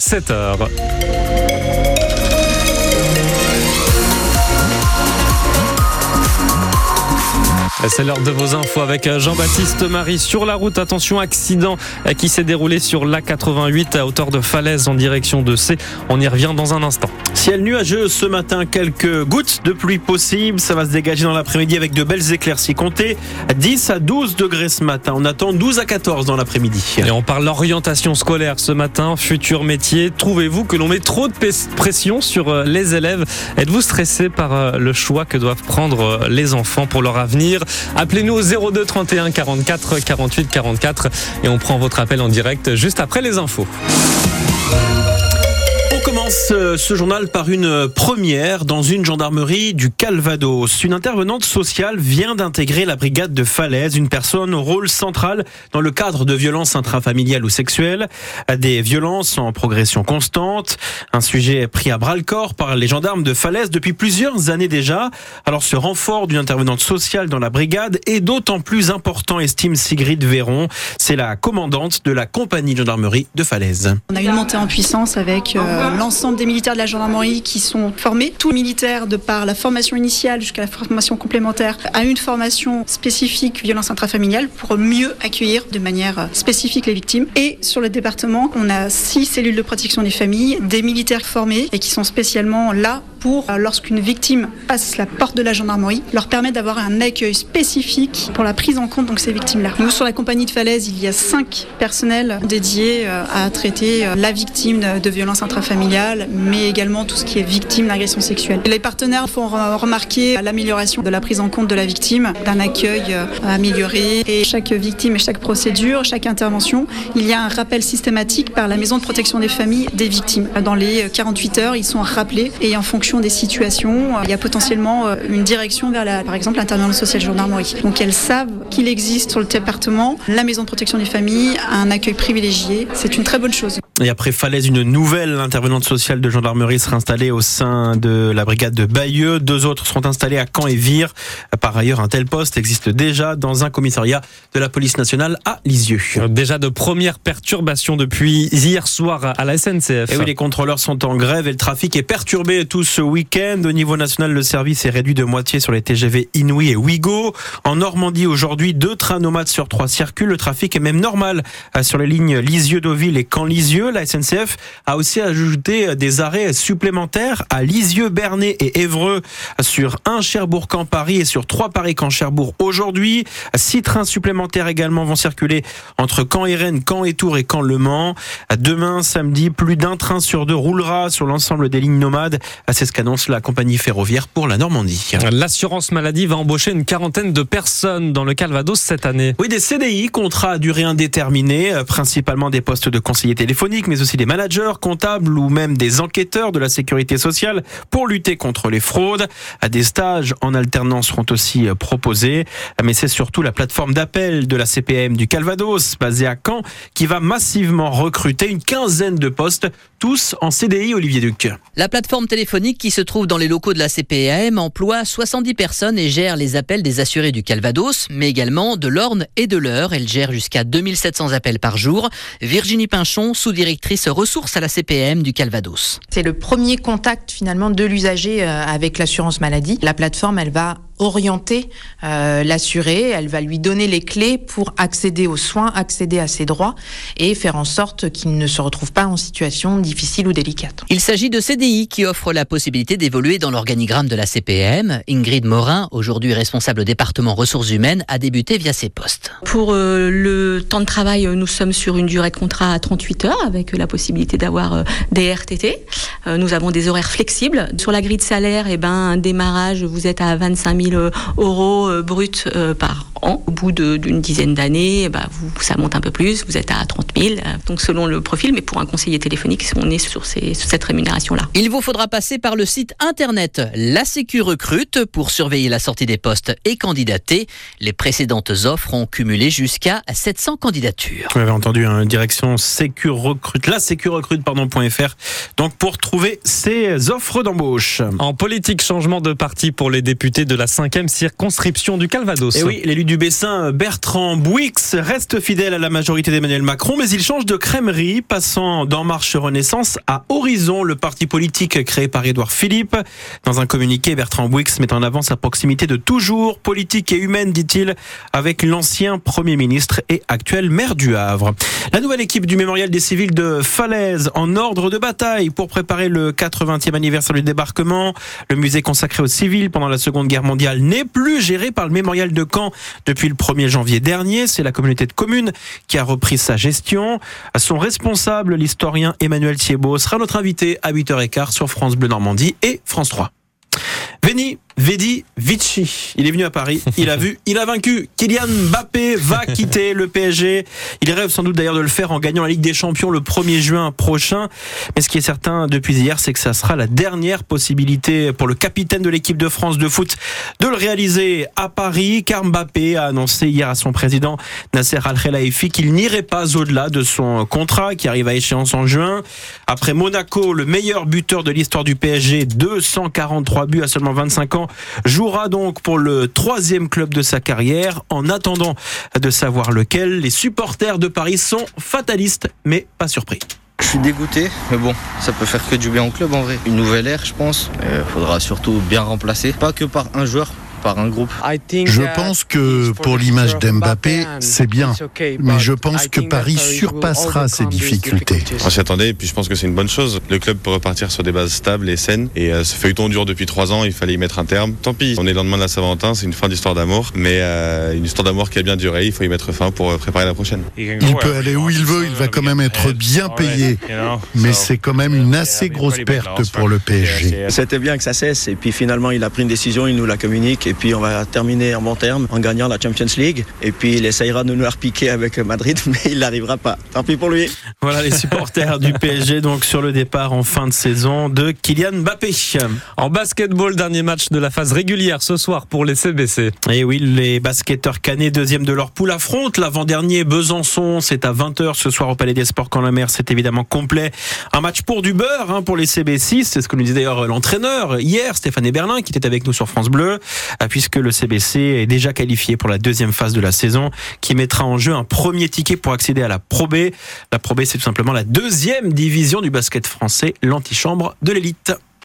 7 heures. C'est l'heure de vos infos avec Jean-Baptiste Marie sur la route. Attention, accident qui s'est déroulé sur l'A88 à hauteur de Falaise en direction de C. On y revient dans un instant. Ciel nuageux ce matin, quelques gouttes de pluie possibles. Ça va se dégager dans l'après-midi avec de belles éclaircies. Comptez 10 à 12 degrés ce matin. On attend 12 à 14 dans l'après-midi. Et on parle d'orientation scolaire ce matin, futur métier. Trouvez-vous que l'on met trop de pression sur euh, les élèves? Êtes-vous stressé par euh, le choix que doivent prendre euh, les enfants pour leur avenir? Appelez-nous au 02 31 44 48 44 et on prend votre appel en direct juste après les infos. On commence euh, ce journal par une première dans une gendarmerie du Calvados. Une intervenante sociale vient d'intégrer la brigade de Falaise, une personne au rôle central dans le cadre de violences intrafamiliales ou sexuelles, des violences en progression constante, un sujet pris à bras le corps par les gendarmes de Falaise depuis plusieurs années déjà. Alors ce renfort d'une intervenante sociale dans la brigade est d'autant plus important, estime Sigrid Véron. C'est la commandante de la compagnie de gendarmerie de Falaise. On a une montée en puissance avec euh, l'ensemble des militaires de la gendarmerie qui sont formés. Tout militaire, de par la formation initiale jusqu'à la formation complémentaire, a une formation spécifique violence intrafamiliale pour mieux accueillir de manière spécifique les victimes. Et sur le département, on a six cellules de protection des familles, des militaires formés et qui sont spécialement là pour, euh, lorsqu'une victime passe la porte de la gendarmerie, leur permettre d'avoir un accueil spécifique pour la prise en compte de ces victimes-là. Nous, sur la compagnie de Falaise, il y a cinq personnels dédiés euh, à traiter euh, la victime de violences intrafamiliales, mais également tout ce qui est victime d'agression sexuelle. Les partenaires font remarquer l'amélioration de la prise en compte de la victime, d'un accueil amélioré. Et chaque victime et chaque procédure, chaque intervention, il y a un rappel systématique par la maison de protection des familles des victimes. Dans les 48 heures, ils sont rappelés et en fonction des situations, il y a potentiellement euh, une direction vers, la, par exemple, l'intervention sociale gendarmerie. Donc elles savent qu'il existe sur le département la maison de protection des familles, un accueil privilégié. C'est une très bonne chose. Et après Falaise, une nouvelle intervenante sociale de gendarmerie sera installée au sein de la brigade de Bayeux. Deux autres seront installés à Caen et Vire. Par ailleurs, un tel poste existe déjà dans un commissariat de la police nationale à Lisieux. Déjà de premières perturbations depuis hier soir à la SNCF. Et oui, les contrôleurs sont en grève et le trafic est perturbé tout ce week-end. Au niveau national, le service est réduit de moitié sur les TGV Inouï et Ouigo. En Normandie, aujourd'hui, deux trains nomades sur trois circulent. Le trafic est même normal sur les lignes Lisieux-Deauville et Caen-Lisieux la SNCF a aussi ajouté des arrêts supplémentaires à Lisieux, Bernay et Évreux sur un Cherbourg-Camp-Paris et sur trois Paris-Camp-Cherbourg aujourd'hui. Six trains supplémentaires également vont circuler entre Caen et Rennes, Caen et Tours et Caen Le Mans. Demain, samedi, plus d'un train sur deux roulera sur l'ensemble des lignes nomades. C'est ce qu'annonce la compagnie ferroviaire pour la Normandie. L'assurance maladie va embaucher une quarantaine de personnes dans le Calvados cette année. Oui, des CDI, contrats à durée indéterminée, principalement des postes de conseillers téléphoniques mais aussi des managers, comptables ou même des enquêteurs de la sécurité sociale pour lutter contre les fraudes. Des stages en alternance seront aussi proposés, mais c'est surtout la plateforme d'appel de la CPM du Calvados, basée à Caen, qui va massivement recruter une quinzaine de postes, tous en CDI, Olivier Duc. La plateforme téléphonique qui se trouve dans les locaux de la CPM emploie 70 personnes et gère les appels des assurés du Calvados, mais également de l'Orne et de l'Eure. Elle gère jusqu'à 2700 appels par jour. Virginie Pinchon, sous-directrice directrice ressources à la CPM du Calvados. C'est le premier contact finalement de l'usager euh, avec l'assurance maladie. La plateforme, elle va orienter euh, l'assuré, elle va lui donner les clés pour accéder aux soins, accéder à ses droits et faire en sorte qu'il ne se retrouve pas en situation difficile ou délicate. Il s'agit de CDI qui offre la possibilité d'évoluer dans l'organigramme de la CPM. Ingrid Morin, aujourd'hui responsable département ressources humaines, a débuté via ses postes. Pour euh, le temps de travail, nous sommes sur une durée de contrat à 38 heures avec la possibilité d'avoir euh, des RTT. nous avons des horaires flexibles. Sur la grille de salaire, et eh ben, un démarrage, vous êtes à 25 000 euros euh, bruts euh, par an. Au bout d'une dizaine d'années, bah, ça monte un peu plus, vous êtes à 30 000, euh, donc selon le profil, mais pour un conseiller téléphonique, on est sur, ces, cette rémunération-là. Il vous faudra passer par le site internet La Sécu Recrute pour surveiller la sortie des postes et candidater. Les précédentes offres ont cumulé jusqu'à 700 candidatures. Vous avez entendu, hein, direction Sécu Recrute, la Sécu Recrute, pardon.fr, donc pour trouver ces offres d'embauche. En politique, changement de parti pour les députés de la cinquième circonscription du Calvados. Et oui, l'élu du Bessin, Bertrand Bouix, reste fidèle à la majorité d'Emmanuel Macron, mais il change de crèmerie, passant d'En Marche Renaissance à Horizon, le parti politique créé par Édouard Philippe. Dans un communiqué, Bertrand Bouix met en avant sa proximité de toujours, politique et humaine, dit-il, avec l'ancien Premier ministre et actuel maire du Havre. La nouvelle équipe du Mémorial des civils de Falaise en ordre de bataille pour préparer le 80e anniversaire du débarquement. Le musée consacré aux civils pendant la Seconde Guerre mondiale n'est plus géré par le Mémorial de Caen depuis le 1er janvier dernier. C'est la communauté de communes qui a repris sa gestion. Son responsable, l'historien Emmanuel Thiebaud, sera notre invité à 8h15 sur France Bleu Normandie et France 3. Veni, Vedi, Vici. Il est venu à Paris, il a vu, il a vaincu. Kylian Mbappé va quitter le PSG. Il rêve sans doute d'ailleurs de le faire en gagnant la Ligue des Champions le 1er juin prochain. Mais ce qui est certain depuis hier, c'est que ça sera la dernière possibilité pour le capitaine de l'équipe de France de foot de le réaliser à Paris. Car Mbappé a annoncé hier à son président Nasser Al-Khelaifi qu'il n'irait pas au-delà de son contrat qui arrive à échéance en juin. Après Monaco, le meilleur buteur de l'histoire du PSG, 243 buts à seulement 25 ans, jouera donc pour le troisième club de sa carrière. En attendant de savoir lequel, les supporters de Paris sont fatalistes, mais pas surpris. Je suis dégoûté, mais bon, ça peut faire que du bien au club en vrai. Une nouvelle ère, je pense. Il faudra surtout bien remplacer, pas que par un joueur, par un groupe. Je pense que pour l'image d'Mbappé, c'est bien, mais je pense que Paris surpassera ces difficultés. On s'y attendait et puis je pense que c'est une bonne chose. Le club peut repartir sur des bases stables et saines et euh, ce feuilleton dure depuis trois ans, il fallait y mettre un terme. Tant pis, on est le lendemain de la Saint-Valentin, c'est une fin d'histoire d'amour, mais euh, une histoire d'amour qui a bien duré, il faut y mettre fin pour euh, préparer la prochaine. Il peut aller où il veut, il va quand même être bien payé, mais c'est quand même une assez grosse perte pour le PSG. C'était bien que ça cesse et puis finalement il a pris une décision, il nous la communique et puis on va terminer en bon terme en gagnant la Champions League et puis il essayera de nous repiquer avec Madrid mais il n'arrivera pas. Tant pis pour lui. Voilà les supporters du PSG donc sur le départ en fin de saison de Kylian Mbappé. En basketball, dernier match de la phase régulière ce soir pour les CBC. Et oui, les basketteurs canets, deuxième de leur poule, affrontent l'avant-dernier Besançon. C'est à 20h ce soir au Palais des Sports quand la mer, c'est évidemment complet. Un match pour du beurre hein, pour les CB6. C'est ce que nous disait d'ailleurs l'entraîneur hier, Stéphane Berlin, qui était avec nous sur France Bleu, puisque le CBC est déjà qualifié pour la deuxième phase de la saison, qui mettra en jeu un premier ticket pour accéder à la Pro B. La Pro B, c'est tout simplement la deuxième division du basket français, l'antichambre de l'élite.